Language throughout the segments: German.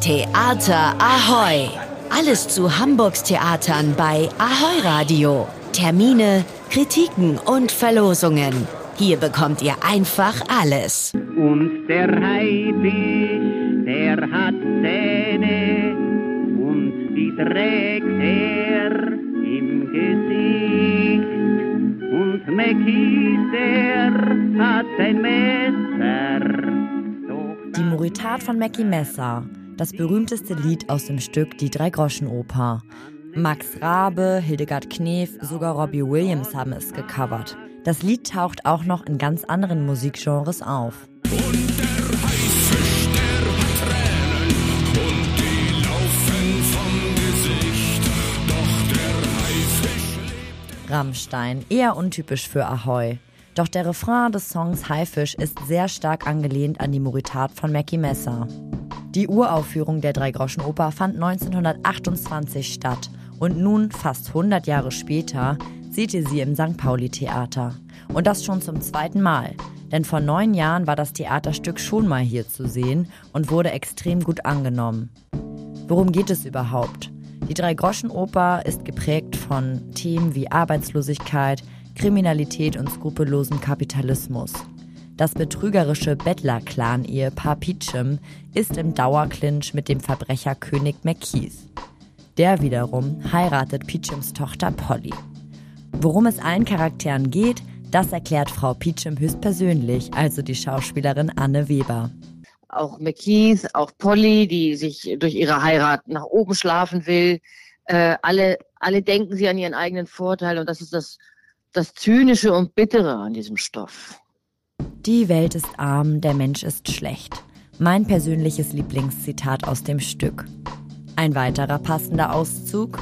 Theater Ahoy! Alles zu Hamburgs Theatern bei Ahoy Radio. Termine, Kritiken und Verlosungen. Hier bekommt ihr einfach alles. Und der Haifisch, der hat Zähne und die trägt er im Gesicht. Und Mackie, der hat ein Messer. Die Moritat von Mackie Messer, das berühmteste Lied aus dem Stück Die Drei-Groschen-Oper. Max Rabe, Hildegard Knef, sogar Robbie Williams haben es gecovert. Das Lied taucht auch noch in ganz anderen Musikgenres auf. Rammstein, eher untypisch für Ahoy. Doch der Refrain des Songs Haifisch ist sehr stark angelehnt an die Moritat von Mackie Messer. Die Uraufführung der Dreigroschenoper fand 1928 statt und nun, fast 100 Jahre später, seht ihr sie im St. Pauli-Theater. Und das schon zum zweiten Mal. Denn vor neun Jahren war das Theaterstück schon mal hier zu sehen und wurde extrem gut angenommen. Worum geht es überhaupt? Die Drei-Groschen-Oper ist geprägt von Themen wie Arbeitslosigkeit, Kriminalität und skrupellosen Kapitalismus. Das betrügerische Bettler-Clan-Ehepaar Peachum ist im Dauerclinch mit dem Verbrecher König McKeith. Der wiederum heiratet Peachums Tochter Polly. Worum es allen Charakteren geht, das erklärt Frau Peachum höchstpersönlich, also die Schauspielerin Anne Weber. Auch McKeith, auch Polly, die sich durch ihre Heirat nach oben schlafen will. Äh, alle, alle denken sie an ihren eigenen Vorteil und das ist das, das Zynische und Bittere an diesem Stoff. Die Welt ist arm, der Mensch ist schlecht. Mein persönliches Lieblingszitat aus dem Stück. Ein weiterer passender Auszug.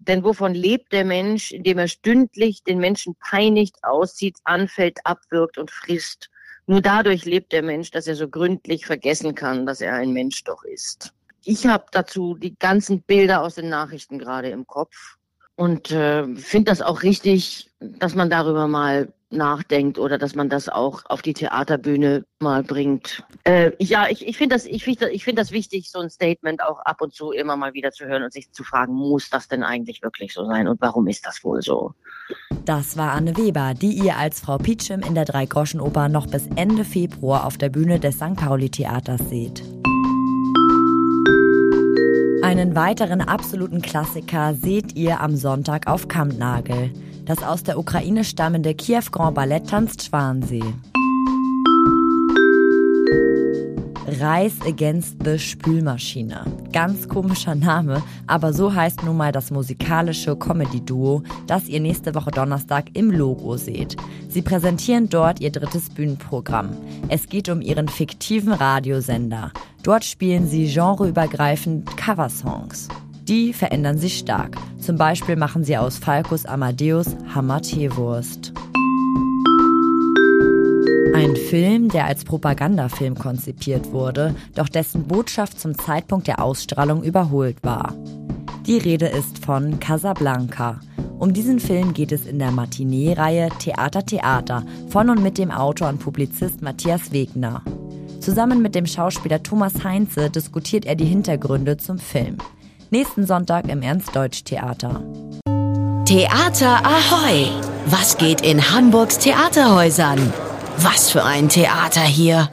Denn wovon lebt der Mensch, indem er stündlich den Menschen peinigt, aussieht, anfällt, abwirkt und frisst? Nur dadurch lebt der Mensch, dass er so gründlich vergessen kann, dass er ein Mensch doch ist. Ich habe dazu die ganzen Bilder aus den Nachrichten gerade im Kopf und äh, finde das auch richtig, dass man darüber mal nachdenkt oder dass man das auch auf die Theaterbühne mal bringt. Äh, ja, ich, ich finde das, ich ich find das wichtig, so ein Statement auch ab und zu immer mal wieder zu hören und sich zu fragen, muss das denn eigentlich wirklich so sein und warum ist das wohl so? Das war Anne Weber, die ihr als Frau Pietschem in der Dreigroschenoper noch bis Ende Februar auf der Bühne des St. Pauli Theaters seht. Einen weiteren absoluten Klassiker seht ihr am Sonntag auf Kampnagel. Das aus der Ukraine stammende Kiew Grand Ballett tanzt Schwansee. Rise Against the Spülmaschine. Ganz komischer Name, aber so heißt nun mal das musikalische Comedy-Duo, das ihr nächste Woche Donnerstag im Logo seht. Sie präsentieren dort ihr drittes Bühnenprogramm. Es geht um ihren fiktiven Radiosender. Dort spielen sie genreübergreifend Coversongs. Die verändern sich stark. Zum Beispiel machen sie aus Falkus Amadeus Hammer-Teewurst. Ein Film, der als Propagandafilm konzipiert wurde, doch dessen Botschaft zum Zeitpunkt der Ausstrahlung überholt war. Die Rede ist von Casablanca. Um diesen Film geht es in der Matinee-Reihe Theater Theater von und mit dem Autor und Publizist Matthias Wegner. Zusammen mit dem Schauspieler Thomas Heinze diskutiert er die Hintergründe zum Film. Nächsten Sonntag im Ernst-Deutsch-Theater. Theater Ahoy! Was geht in Hamburgs Theaterhäusern? Was für ein Theater hier!